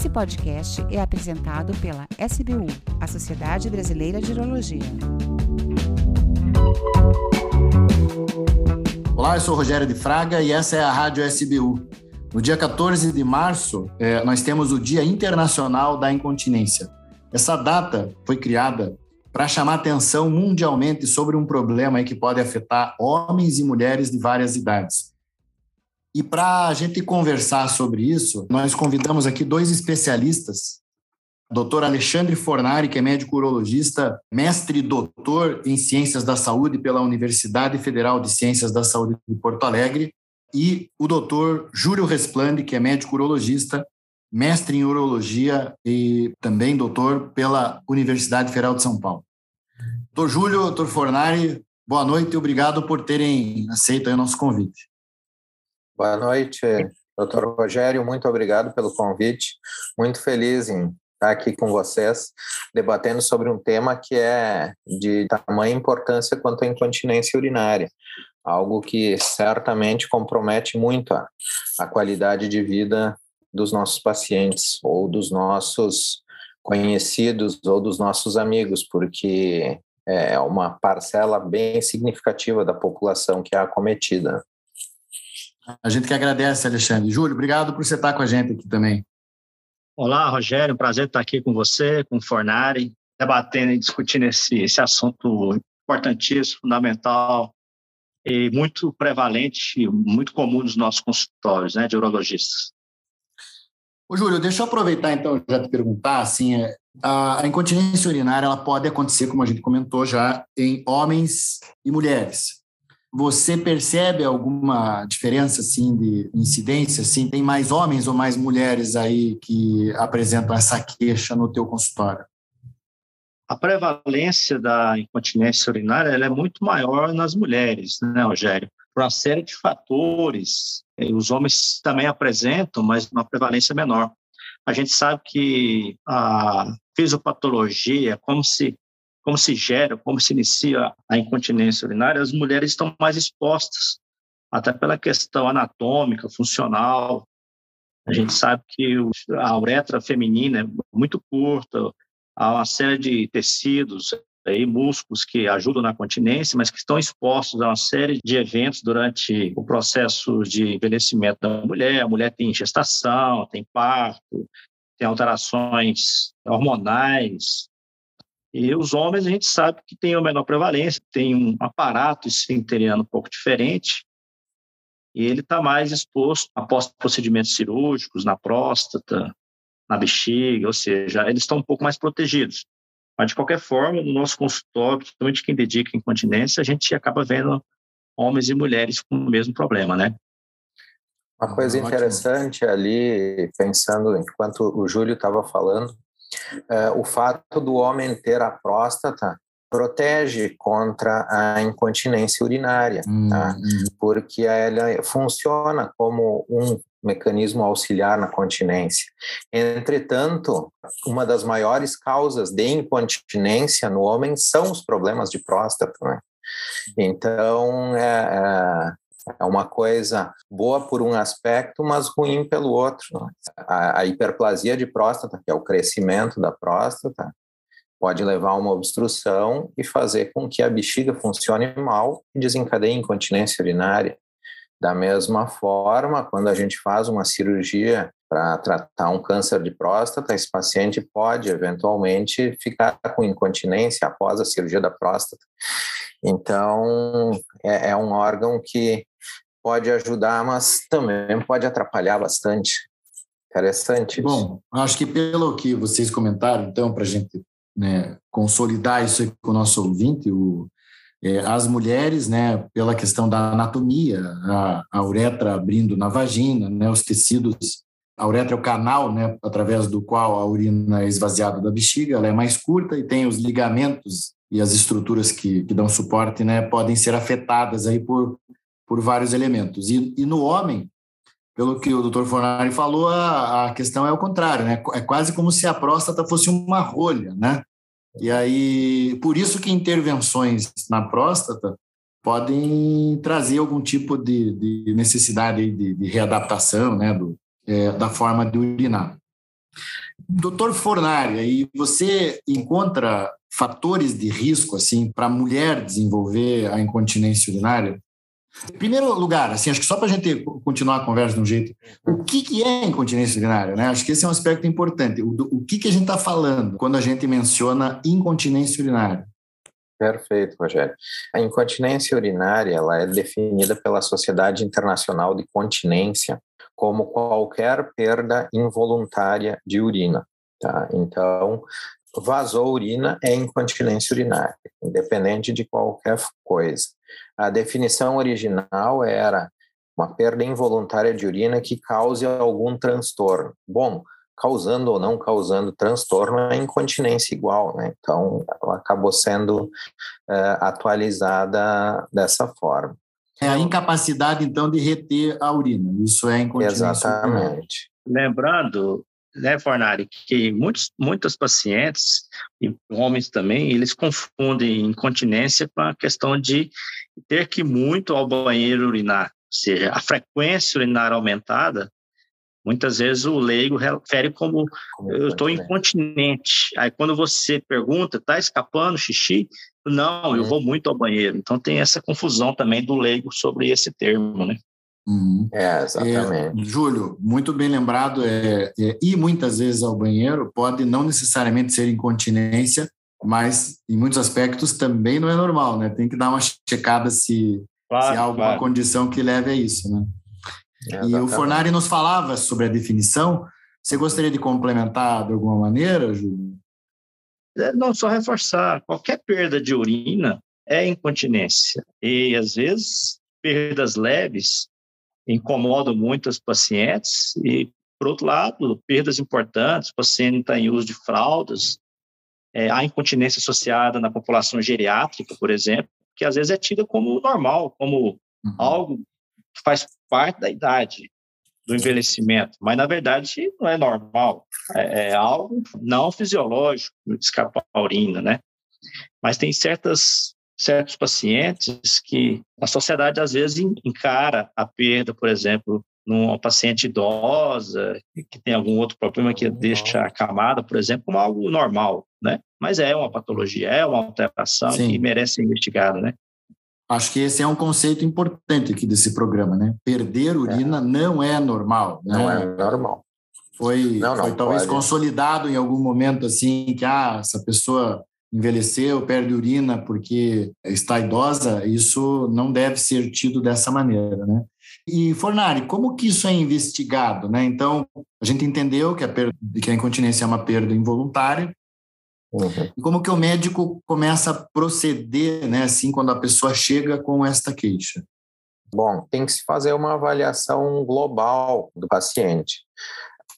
Esse podcast é apresentado pela SBU, a Sociedade Brasileira de Urologia. Olá, eu sou Rogério de Fraga e essa é a Rádio SBU. No dia 14 de março, é, nós temos o Dia Internacional da Incontinência. Essa data foi criada para chamar atenção mundialmente sobre um problema que pode afetar homens e mulheres de várias idades. E para a gente conversar sobre isso, nós convidamos aqui dois especialistas. Dr. Alexandre Fornari, que é médico urologista, mestre e doutor em Ciências da Saúde pela Universidade Federal de Ciências da Saúde de Porto Alegre, e o doutor Júlio Resplande, que é médico urologista, mestre em urologia e também doutor pela Universidade Federal de São Paulo. Doutor Júlio, doutor Fornari, boa noite e obrigado por terem aceito o nosso convite. Boa noite, doutor Rogério, muito obrigado pelo convite. Muito feliz em estar aqui com vocês, debatendo sobre um tema que é de tamanha importância quanto à incontinência urinária, algo que certamente compromete muito a, a qualidade de vida dos nossos pacientes ou dos nossos conhecidos ou dos nossos amigos, porque é uma parcela bem significativa da população que é acometida. A gente que agradece, Alexandre. Júlio, obrigado por você estar com a gente aqui também. Olá, Rogério, prazer estar aqui com você, com o Fornari, debatendo e discutindo esse, esse assunto importantíssimo, fundamental e muito prevalente, muito comum nos nossos consultórios né, de urologistas. Ô, Júlio, deixa eu aproveitar então já te perguntar, assim, é, a, a incontinência urinária ela pode acontecer, como a gente comentou já, em homens e mulheres. Você percebe alguma diferença assim de incidência? Assim, tem mais homens ou mais mulheres aí que apresentam essa queixa no teu consultório? A prevalência da incontinência urinária é muito maior nas mulheres, né, Rogério? Por uma série de fatores. Os homens também apresentam, mas uma prevalência menor. A gente sabe que a fisiopatologia, como se como se gera, como se inicia a incontinência urinária, as mulheres estão mais expostas, até pela questão anatômica, funcional. A gente sabe que a uretra feminina é muito curta, há uma série de tecidos e músculos que ajudam na continência, mas que estão expostos a uma série de eventos durante o processo de envelhecimento da mulher. A mulher tem gestação, tem parto, tem alterações hormonais, e os homens, a gente sabe que tem uma menor prevalência, tem um aparato esfinteriano um pouco diferente, e ele está mais exposto após procedimentos cirúrgicos, na próstata, na bexiga, ou seja, eles estão um pouco mais protegidos. Mas, de qualquer forma, no nosso consultório, principalmente quem dedica incontinência, a gente acaba vendo homens e mulheres com o mesmo problema, né? Uma coisa interessante ali, pensando enquanto o Júlio estava falando, o fato do homem ter a próstata protege contra a incontinência urinária, hum, tá? Hum. porque ela funciona como um mecanismo auxiliar na continência. Entretanto, uma das maiores causas de incontinência no homem são os problemas de próstata. Né? Então, é, é é uma coisa boa por um aspecto, mas ruim pelo outro. A, a hiperplasia de próstata, que é o crescimento da próstata, pode levar a uma obstrução e fazer com que a bexiga funcione mal e desencadeie incontinência urinária. Da mesma forma, quando a gente faz uma cirurgia para tratar um câncer de próstata, esse paciente pode eventualmente ficar com incontinência após a cirurgia da próstata. Então, é, é um órgão que pode ajudar, mas também pode atrapalhar bastante. Interessante. Bom, acho que pelo que vocês comentaram, então, para a gente né, consolidar isso com o nosso ouvinte, o, é, as mulheres, né, pela questão da anatomia, a, a, uretra abrindo na vagina, né, os tecidos, a uretra é o canal, né, através do qual a urina é esvaziada da bexiga, ela é mais curta e tem os ligamentos e as estruturas que, que dão suporte, né, podem ser afetadas aí por por vários elementos. E, e no homem, pelo que o Dr. Fornari falou, a, a questão é o contrário, né? É quase como se a próstata fosse uma rolha, né? E aí, por isso que intervenções na próstata podem trazer algum tipo de, de necessidade de, de, readaptação, né, do, é, da forma de urinar. Doutor Fornari, e você encontra fatores de risco assim para a mulher desenvolver a incontinência urinária? Em primeiro lugar, assim, acho que só para a gente continuar a conversa de um jeito, o que, que é incontinência urinária? Né? Acho que esse é um aspecto importante. O, o que, que a gente está falando quando a gente menciona incontinência urinária? Perfeito, Rogério. A incontinência urinária ela é definida pela Sociedade Internacional de Continência como qualquer perda involuntária de urina. Tá? Então, vazou urina é incontinência urinária, independente de qualquer coisa. A definição original era uma perda involuntária de urina que cause algum transtorno. Bom, causando ou não causando transtorno é incontinência igual, né? Então, ela acabou sendo uh, atualizada dessa forma. É a incapacidade, então, de reter a urina. Isso é incontinência. Exatamente. Lembrando, né, Fornari, que muitos, muitos pacientes, e homens também, eles confundem incontinência com a questão de ter que ir muito ao banheiro urinar. Ou seja, a frequência urinária aumentada, muitas vezes o leigo refere como, como eu estou incontinente. Aí quando você pergunta, está escapando xixi? Não, eu uhum. vou muito ao banheiro. Então tem essa confusão também do leigo sobre esse termo, né? Uhum. É, exatamente. É, Júlio, muito bem lembrado, é, é, ir muitas vezes ao banheiro pode não necessariamente ser incontinência, mas em muitos aspectos também não é normal, né? Tem que dar uma checada se, claro, se há alguma claro. condição que leve a isso, né? e o Fornari nos falava sobre a definição. Você gostaria de complementar de alguma maneira, Júlio? É, não, só reforçar. Qualquer perda de urina é incontinência. E, às vezes, perdas leves incomodam muitos pacientes. E, por outro lado, perdas importantes, o paciente está em uso de fraldas, é, há incontinência associada na população geriátrica, por exemplo, que às vezes é tida como normal, como uhum. algo que faz parte da idade do envelhecimento, mas na verdade não é normal, é, é algo não fisiológico, escapar a urina, né? Mas tem certas certos pacientes que a sociedade às vezes encara a perda, por exemplo, numa paciente idosa que tem algum outro problema que deixa a camada, por exemplo, como algo normal, né? Mas é uma patologia, é uma alteração Sim. que merece ser investigada, né? Acho que esse é um conceito importante aqui desse programa, né? Perder urina é. não é normal. Né? Não é normal. Foi, não, não, foi talvez pode. consolidado em algum momento assim que ah, essa pessoa envelheceu, perde urina porque está idosa, isso não deve ser tido dessa maneira, né? E Fornari, como que isso é investigado, né? Então, a gente entendeu que a, perda, que a incontinência é uma perda involuntária, Uhum. E como que o médico começa a proceder, né, assim, quando a pessoa chega com esta queixa? Bom, tem que se fazer uma avaliação global do paciente.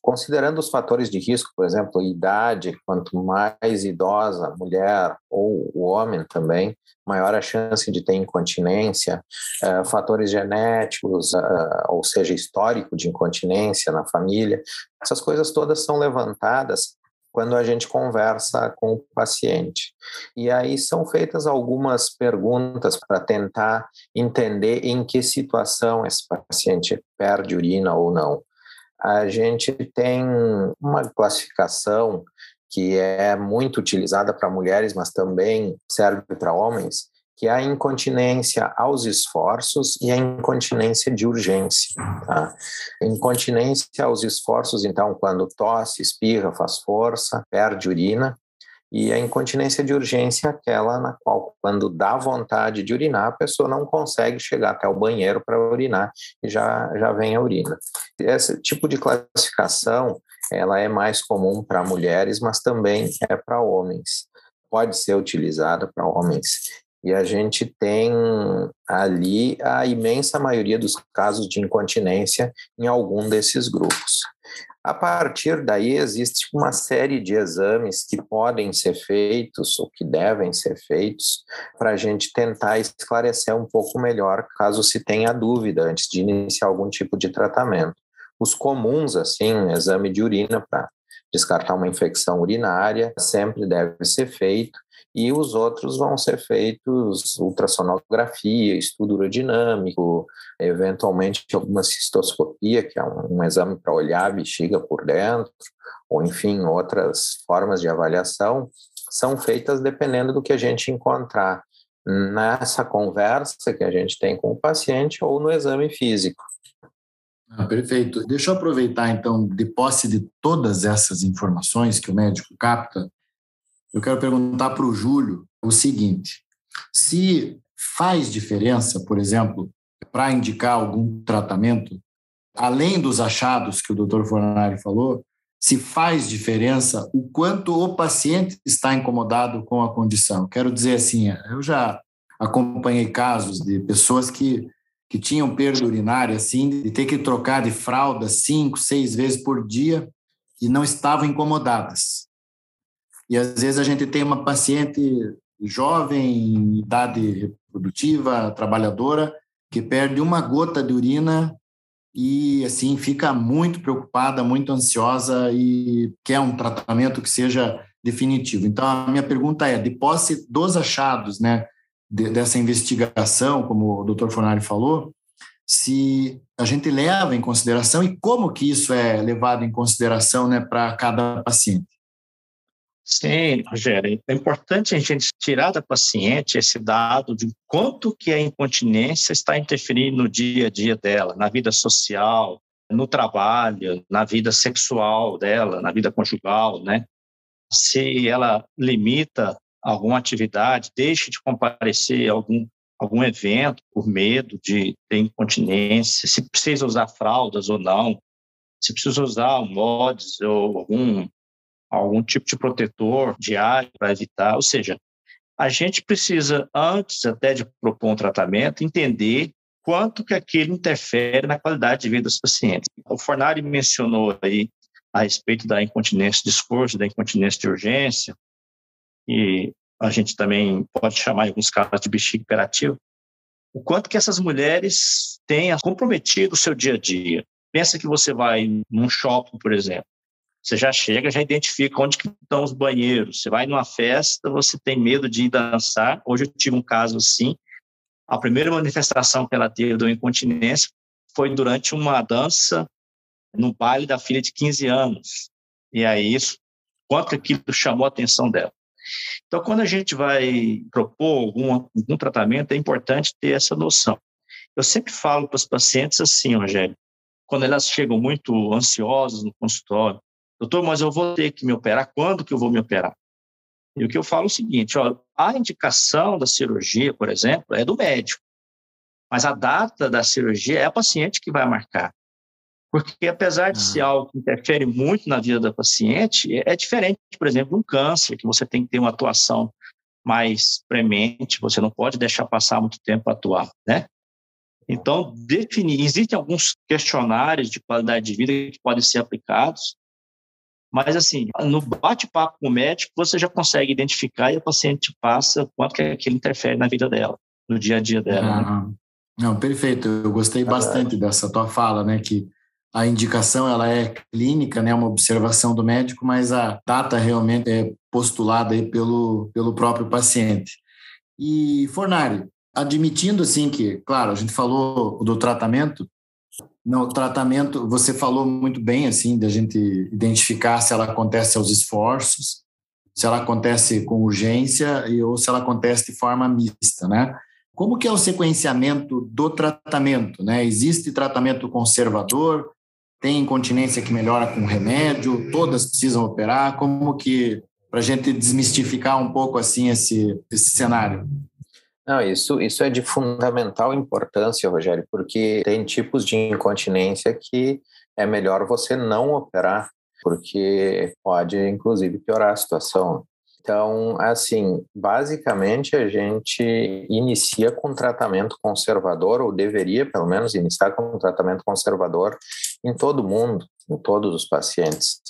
Considerando os fatores de risco, por exemplo, idade, quanto mais idosa mulher ou o homem também, maior a chance de ter incontinência, uh, fatores genéticos, uh, ou seja, histórico de incontinência na família, essas coisas todas são levantadas quando a gente conversa com o paciente. E aí são feitas algumas perguntas para tentar entender em que situação esse paciente perde urina ou não. A gente tem uma classificação que é muito utilizada para mulheres, mas também serve para homens, que é a incontinência aos esforços e a incontinência de urgência. Tá? Incontinência aos esforços, então, quando tosse, espirra, faz força, perde urina, e a incontinência de urgência é aquela na qual, quando dá vontade de urinar, a pessoa não consegue chegar até o banheiro para urinar e já, já vem a urina. Esse tipo de classificação ela é mais comum para mulheres, mas também é para homens. Pode ser utilizada para homens. E a gente tem ali a imensa maioria dos casos de incontinência em algum desses grupos. A partir daí, existe uma série de exames que podem ser feitos ou que devem ser feitos para a gente tentar esclarecer um pouco melhor, caso se tenha dúvida antes de iniciar algum tipo de tratamento. Os comuns, assim, exame de urina para descartar uma infecção urinária, sempre deve ser feito e os outros vão ser feitos ultrassonografia, estudo urodinâmico, eventualmente alguma cistoscopia, que é um, um exame para olhar a bexiga por dentro, ou enfim, outras formas de avaliação, são feitas dependendo do que a gente encontrar nessa conversa que a gente tem com o paciente ou no exame físico. Ah, perfeito. Deixa eu aproveitar, então, de posse de todas essas informações que o médico capta, eu quero perguntar para o Júlio o seguinte: se faz diferença, por exemplo, para indicar algum tratamento, além dos achados que o doutor Fornari falou, se faz diferença o quanto o paciente está incomodado com a condição. Quero dizer assim, eu já acompanhei casos de pessoas que, que tinham perda urinária, assim, de ter que trocar de fralda cinco, seis vezes por dia e não estavam incomodadas. E às vezes a gente tem uma paciente jovem, idade reprodutiva, trabalhadora, que perde uma gota de urina e assim fica muito preocupada, muito ansiosa e quer um tratamento que seja definitivo. Então a minha pergunta é, de posse dos achados, né, de, dessa investigação, como o Dr. Fornari falou, se a gente leva em consideração e como que isso é levado em consideração, né, para cada paciente. Sim, Rogério, é importante a gente tirar da paciente esse dado de quanto que a incontinência está interferindo no dia a dia dela, na vida social, no trabalho, na vida sexual dela, na vida conjugal, né? Se ela limita alguma atividade, deixa de comparecer a algum, algum evento por medo de ter incontinência, se precisa usar fraldas ou não, se precisa usar um mods ou algum algum tipo de protetor diário para evitar. Ou seja, a gente precisa, antes até de propor um tratamento, entender quanto que aquilo interfere na qualidade de vida dos pacientes. O Fornari mencionou aí a respeito da incontinência de esforço, da incontinência de urgência, e a gente também pode chamar em alguns casos de bexiga hiperativa, o quanto que essas mulheres têm comprometido o seu dia a dia. Pensa que você vai num shopping, por exemplo, você já chega, já identifica onde que estão os banheiros. Você vai numa festa, você tem medo de ir dançar. Hoje eu tive um caso assim. A primeira manifestação que ela teve da incontinência foi durante uma dança no baile da filha de 15 anos. E aí isso, quanto aquilo chamou a atenção dela. Então, quando a gente vai propor algum, algum tratamento, é importante ter essa noção. Eu sempre falo para os pacientes assim, Rogério, quando elas chegam muito ansiosas no consultório, doutor, mas eu vou ter que me operar, quando que eu vou me operar? E o que eu falo é o seguinte, ó, a indicação da cirurgia, por exemplo, é do médico, mas a data da cirurgia é a paciente que vai marcar. Porque apesar de ah. ser algo que interfere muito na vida da paciente, é, é diferente, por exemplo, de um câncer, que você tem que ter uma atuação mais premente, você não pode deixar passar muito tempo a atuar, né? Então, definir, existem alguns questionários de qualidade de vida que podem ser aplicados, mas, assim, no bate-papo com o médico, você já consegue identificar e a paciente passa quanto que aquilo interfere na vida dela, no dia a dia dela. Né? Ah, não, perfeito. Eu gostei bastante dessa tua fala, né? Que a indicação ela é clínica, né? Uma observação do médico, mas a data realmente é postulada aí pelo, pelo próprio paciente. E Fornari, admitindo assim que, claro, a gente falou do tratamento, no tratamento, você falou muito bem, assim, da gente identificar se ela acontece aos esforços, se ela acontece com urgência e, ou se ela acontece de forma mista, né? Como que é o sequenciamento do tratamento, né? Existe tratamento conservador? Tem incontinência que melhora com remédio? Todas precisam operar? Como que, para a gente desmistificar um pouco, assim, esse, esse cenário? Não, isso, isso é de fundamental importância, Rogério, porque tem tipos de incontinência que é melhor você não operar, porque pode, inclusive, piorar a situação. Então, assim, basicamente a gente inicia com tratamento conservador, ou deveria, pelo menos, iniciar com tratamento conservador em todo mundo, em todos os pacientes.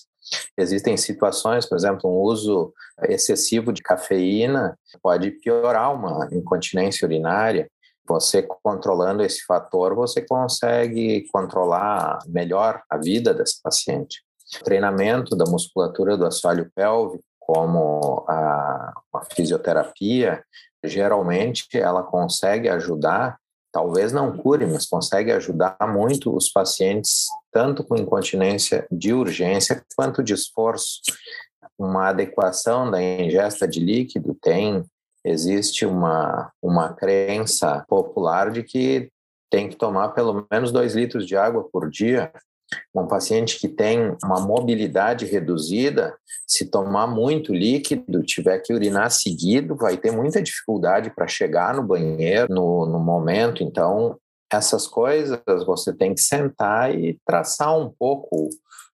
Existem situações, por exemplo, um uso excessivo de cafeína pode piorar uma incontinência urinária. Você controlando esse fator, você consegue controlar melhor a vida desse paciente. O treinamento da musculatura do assoalho pélvico como a, a fisioterapia, geralmente ela consegue ajudar, talvez não cure, mas consegue ajudar muito os pacientes, tanto com incontinência de urgência quanto de esforço. Uma adequação da ingesta de líquido tem, existe uma, uma crença popular de que tem que tomar pelo menos dois litros de água por dia um paciente que tem uma mobilidade reduzida, se tomar muito líquido, tiver que urinar seguido, vai ter muita dificuldade para chegar no banheiro no, no momento. Então, essas coisas você tem que sentar e traçar um pouco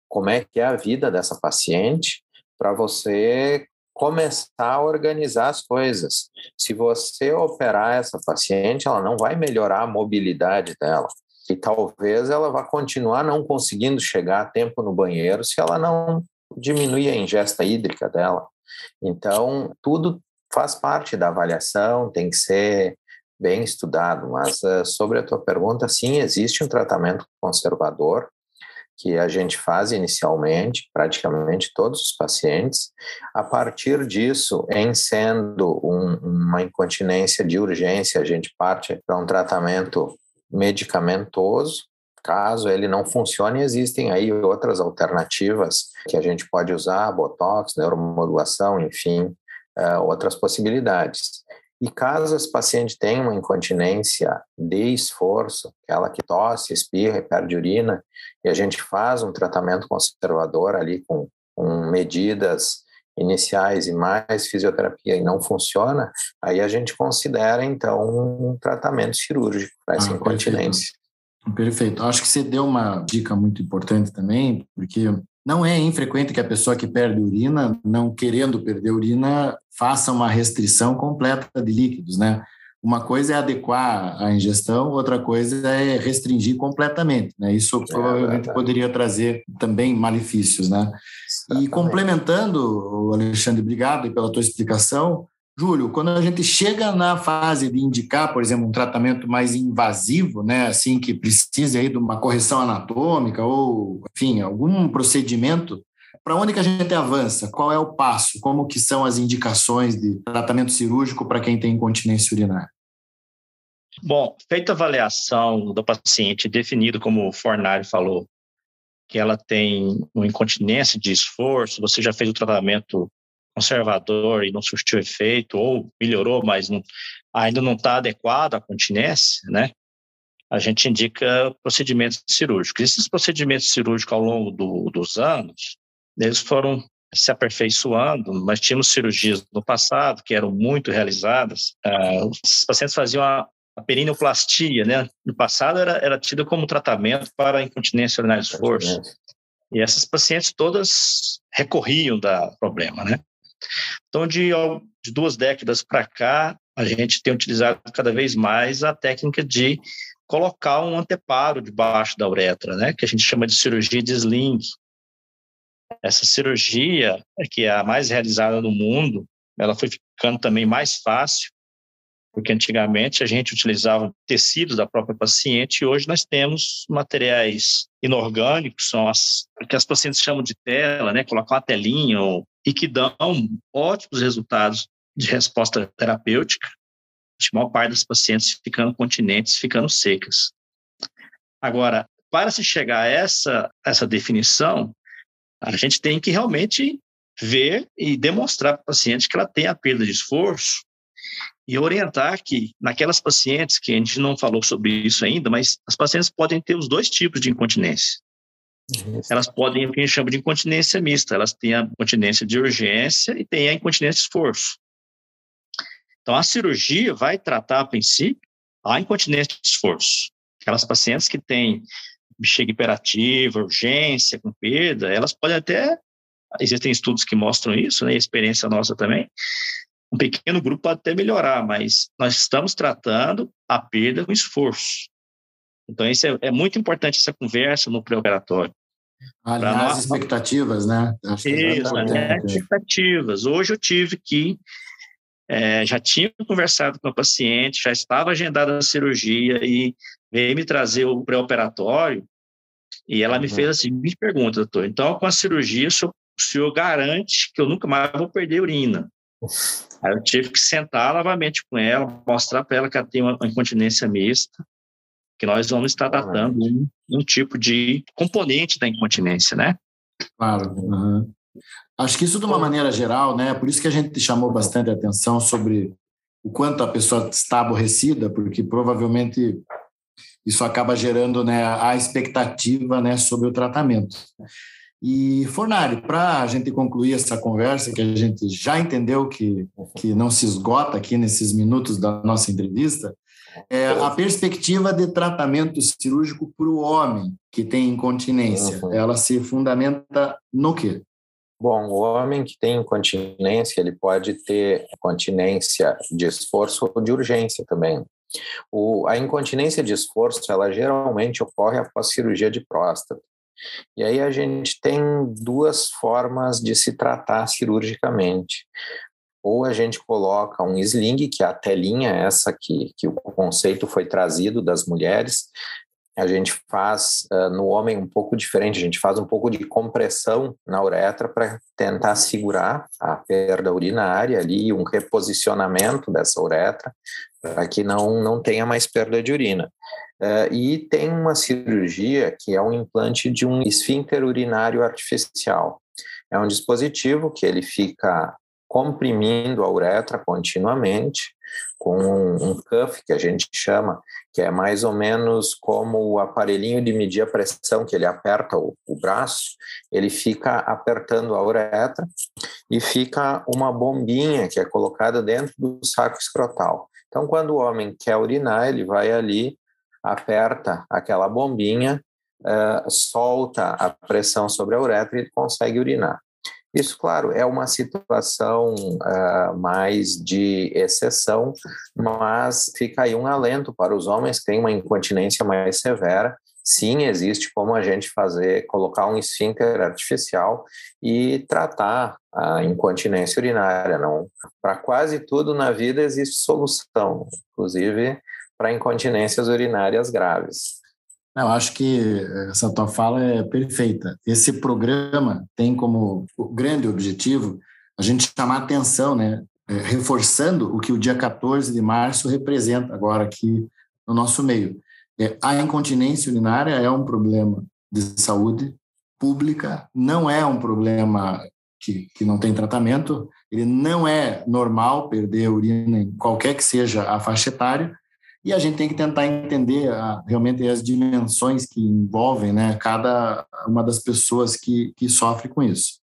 como é que é a vida dessa paciente para você começar a organizar as coisas. Se você operar essa paciente, ela não vai melhorar a mobilidade dela e talvez ela vá continuar não conseguindo chegar a tempo no banheiro se ela não diminuir a ingesta hídrica dela. Então, tudo faz parte da avaliação, tem que ser bem estudado, mas uh, sobre a tua pergunta, sim, existe um tratamento conservador que a gente faz inicialmente, praticamente todos os pacientes. A partir disso, em sendo um, uma incontinência de urgência, a gente parte para um tratamento medicamentoso. Caso ele não funcione, existem aí outras alternativas que a gente pode usar, botox, neuromodulação, enfim, uh, outras possibilidades. E caso esse paciente tenha uma incontinência de esforço, aquela que tosse, espirra e perde urina, e a gente faz um tratamento conservador ali com, com medidas iniciais e mais fisioterapia e não funciona, aí a gente considera então um tratamento cirúrgico para essa ah, incontinência. Perfeito. perfeito. Acho que você deu uma dica muito importante também, porque não é infrequente que a pessoa que perde urina, não querendo perder urina, faça uma restrição completa de líquidos, né? Uma coisa é adequar a ingestão, outra coisa é restringir completamente. Né? Isso é, provavelmente é poderia trazer também malefícios. Né? E complementando, Alexandre, obrigado pela tua explicação. Júlio, quando a gente chega na fase de indicar, por exemplo, um tratamento mais invasivo, né, assim que precise aí de uma correção anatômica ou, enfim, algum procedimento, para onde que a gente avança? Qual é o passo? Como que são as indicações de tratamento cirúrgico para quem tem incontinência urinária? Bom, feita a avaliação do paciente definido como o Fornari falou, que ela tem uma incontinência de esforço, você já fez o tratamento conservador e não surtiu efeito, ou melhorou, mas não, ainda não está adequado à continência, né? A gente indica procedimentos cirúrgicos. Esses procedimentos cirúrgicos ao longo do, dos anos, eles foram se aperfeiçoando, mas tínhamos cirurgias no passado que eram muito realizadas. Uh, os pacientes faziam a, a perineoplastia, né? No passado era, era tida como tratamento para incontinência urinária de esforço. E essas pacientes todas recorriam da problema, né? Então, de, de duas décadas para cá, a gente tem utilizado cada vez mais a técnica de colocar um anteparo debaixo da uretra, né? Que a gente chama de cirurgia de sling. Essa cirurgia, que é a mais realizada no mundo, ela foi ficando também mais fácil, porque antigamente a gente utilizava tecidos da própria paciente e hoje nós temos materiais inorgânicos, são as que as pacientes chamam de tela, né, colocar uma telinha ou, e que dão ótimos resultados de resposta terapêutica. A maior parte das pacientes ficando continentes, ficando secas. Agora, para se chegar a essa essa definição, a gente tem que realmente ver e demonstrar para a paciente que ela tem a perda de esforço e orientar que naquelas pacientes, que a gente não falou sobre isso ainda, mas as pacientes podem ter os dois tipos de incontinência. Elas podem, o que a gente chama de incontinência mista, elas têm a incontinência de urgência e têm a incontinência de esforço. Então, a cirurgia vai tratar, a princípio, a incontinência de esforço. Aquelas pacientes que têm bexiga hiperativa, urgência, com perda, elas podem até, existem estudos que mostram isso, né, experiência nossa também, um pequeno grupo pode até melhorar, mas nós estamos tratando a perda com esforço. Então, isso é, é muito importante essa conversa no pré-operatório. Alinhar nós... as expectativas, né? Acho é isso, é expectativas. Hoje eu tive que, é, já tinha conversado com a paciente, já estava agendada a cirurgia e veio me trazer o pré-operatório e ela me uhum. fez a seguinte pergunta, doutor. Então, com a cirurgia, o senhor o senhor garante que eu nunca mais vou perder urina. Aí eu tive que sentar novamente com ela, mostrar para ela que ela tem uma incontinência mista, que nós vamos estar tratando um, um tipo de componente da incontinência, né? Claro. Uhum. Acho que isso de uma maneira geral, né? Por isso que a gente chamou bastante atenção sobre o quanto a pessoa está aborrecida, porque provavelmente isso acaba gerando né, a expectativa né, sobre o tratamento. E, Fornari, para a gente concluir essa conversa, que a gente já entendeu que, que não se esgota aqui nesses minutos da nossa entrevista, é a perspectiva de tratamento cirúrgico para o homem que tem incontinência. Uhum. Ela se fundamenta no quê? Bom, o homem que tem incontinência, ele pode ter continência de esforço ou de urgência também. O, a incontinência de esforço, ela geralmente ocorre após cirurgia de próstata. E aí a gente tem duas formas de se tratar cirurgicamente. Ou a gente coloca um sling, que é a telinha essa que, que o conceito foi trazido das mulheres, a gente faz uh, no homem um pouco diferente, a gente faz um pouco de compressão na uretra para tentar segurar a perda urinária ali, um reposicionamento dessa uretra, para que não, não tenha mais perda de urina. Uh, e tem uma cirurgia que é um implante de um esfíncter urinário artificial. É um dispositivo que ele fica comprimindo a uretra continuamente, com um, cuff que a gente chama, que é mais ou menos como o aparelhinho de medir a pressão, que ele aperta o, o braço, ele fica apertando a uretra e fica uma bombinha que é colocada dentro do saco escrotal. Então, quando o homem quer urinar, ele vai ali, aperta aquela bombinha, uh, solta a pressão sobre a uretra e consegue urinar. Isso, claro, é uma situação uh, mais de exceção, mas fica aí um alento para os homens que têm uma incontinência mais severa. Sim, existe como a gente fazer, colocar um esfíncter artificial e tratar a incontinência urinária. Não, para quase tudo na vida existe solução, inclusive para incontinências urinárias graves. Eu acho que essa tua fala é perfeita. Esse programa tem como grande objetivo a gente chamar atenção, né? É, reforçando o que o dia 14 de março representa agora aqui no nosso meio. É, a incontinência urinária é um problema de saúde pública, não é um problema que, que não tem tratamento, ele não é normal perder urina em qualquer que seja a faixa etária, e a gente tem que tentar entender a, ah, realmente as dimensões que envolvem né, cada uma das pessoas que, que sofre com isso.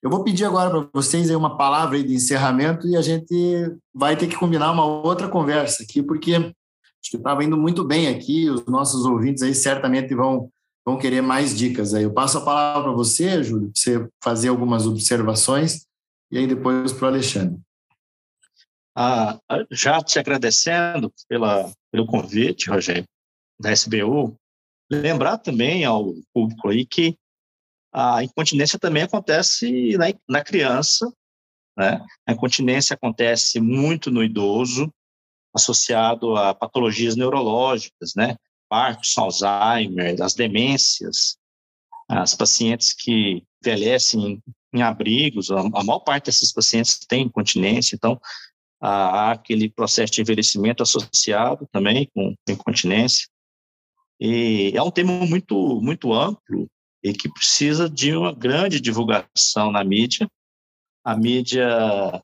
Eu vou pedir agora para vocês uma palavra de encerramento e a gente vai ter que combinar uma outra conversa aqui, porque acho que estava indo muito bem aqui, os nossos ouvintes aí certamente vão, vão querer mais dicas aí. Eu passo a palavra para você, Júlio, para você fazer algumas observações e aí depois para o Alexandre. Ah, já te agradecendo pela, pelo convite, Rogério, da SBU, lembrar também ao público aí que a incontinência também acontece na, na criança, né? A incontinência acontece muito no idoso, associado a patologias neurológicas, né? Parkinson, Alzheimer, as demências, as pacientes que envelhecem em, em abrigos, a, a maior parte desses pacientes tem incontinência, então há aquele processo de envelhecimento associado também com incontinência. E é um tema muito, muito amplo e que precisa de uma grande divulgação na mídia. A mídia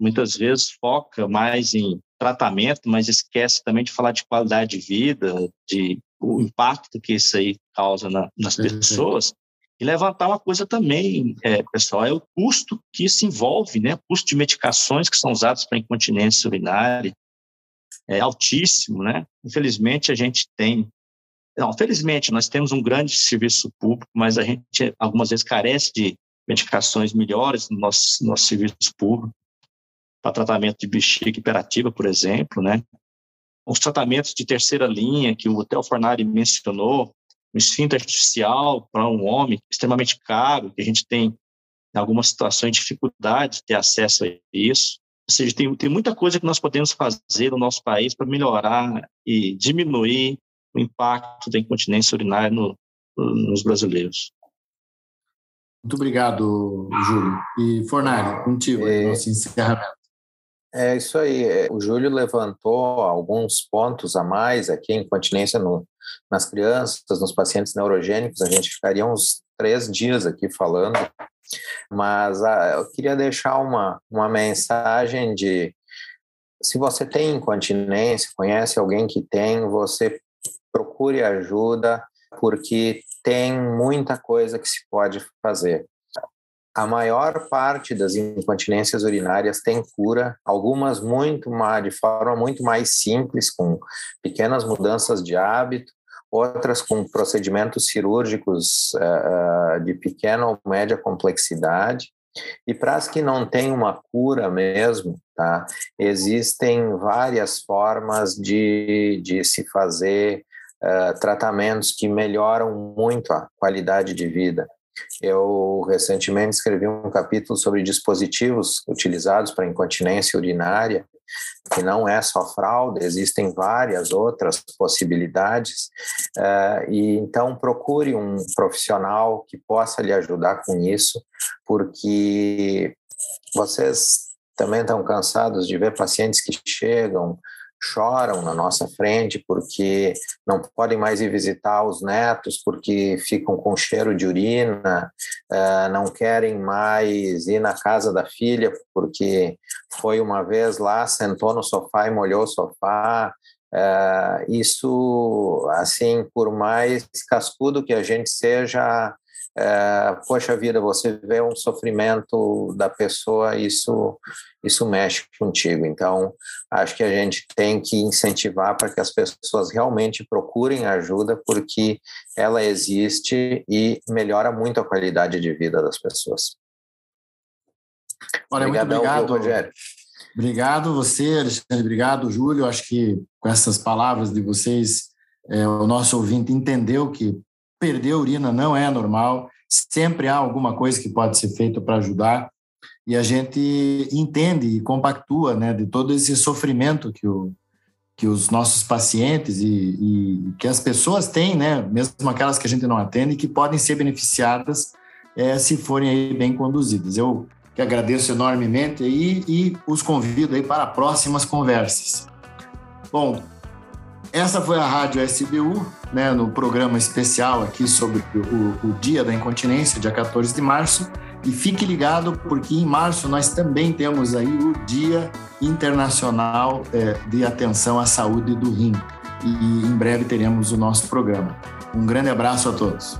muitas vezes foca mais em tratamento, mas esquece também de falar de qualidade de vida, de o impacto que isso aí causa na, nas pessoas. E levantar uma coisa também, é, pessoal, é o custo que se envolve, né? O custo de medicações que são usadas para incontinência urinária é altíssimo, né? Infelizmente, a gente tem... Não, felizmente, nós temos um grande serviço público, mas a gente, algumas vezes, carece de medicações melhores no nosso, nosso serviço público para tratamento de bexiga hiperativa, por exemplo, né? Os tratamentos de terceira linha, que o Theo Fornari mencionou, um esfíncter artificial para um homem extremamente caro, que a gente tem, em algumas situações, dificuldade de ter acesso a isso. Ou seja, tem, tem muita coisa que nós podemos fazer no nosso país para melhorar e diminuir o impacto da incontinência urinária no, nos brasileiros. Muito obrigado, Júlio. E Fornari, contigo, é, nosso encerramento. É isso aí. É, o Júlio levantou alguns pontos a mais aqui, incontinência no, nas crianças, nos pacientes neurogênicos. A gente ficaria uns três dias aqui falando, mas ah, eu queria deixar uma, uma mensagem de se você tem incontinência, conhece alguém que tem, você procure ajuda, porque tem muita coisa que se pode fazer. A maior parte das incontinências urinárias tem cura, algumas muito mais, de forma muito mais simples, com pequenas mudanças de hábito, outras com procedimentos cirúrgicos uh, de pequena ou média complexidade. E para as que não têm uma cura mesmo, tá? existem várias formas de, de se fazer uh, tratamentos que melhoram muito a qualidade de vida. Eu recentemente escrevi um capítulo sobre dispositivos utilizados para incontinência urinária, que não é só fralda, existem várias outras possibilidades. Uh, e então procure um profissional que possa lhe ajudar com isso, porque vocês também estão cansados de ver pacientes que chegam choram na nossa frente porque não podem mais ir visitar os netos porque ficam com cheiro de urina, uh, não querem mais ir na casa da filha porque foi uma vez lá, sentou no sofá e molhou o sofá. Uh, isso, assim, por mais cascudo que a gente seja, é, poxa vida, você vê um sofrimento da pessoa, isso, isso mexe contigo. Então, acho que a gente tem que incentivar para que as pessoas realmente procurem ajuda, porque ela existe e melhora muito a qualidade de vida das pessoas. Olha, Obrigadão, muito obrigado, Rogério. Obrigado você, Alexandre. Obrigado, Júlio. Acho que com essas palavras de vocês, é, o nosso ouvinte entendeu que perder urina não é normal, sempre há alguma coisa que pode ser feita para ajudar, e a gente entende e compactua né, de todo esse sofrimento que, o, que os nossos pacientes e, e, que as pessoas têm, né, mesmo aquelas que a gente não atende, que podem ser beneficiadas é, se forem bem conduzidas. Eu que agradeço enormemente aí, e os convido aí para próximas conversas. Bom, essa foi a Rádio SBU, né, no programa especial aqui sobre o, o, Dia da Incontinência, dia 14 de março. E fique ligado, porque em março nós também temos aí o Dia Internacional é, de Atenção à Saúde do Rim. E em breve teremos o nosso programa. Um grande abraço a todos.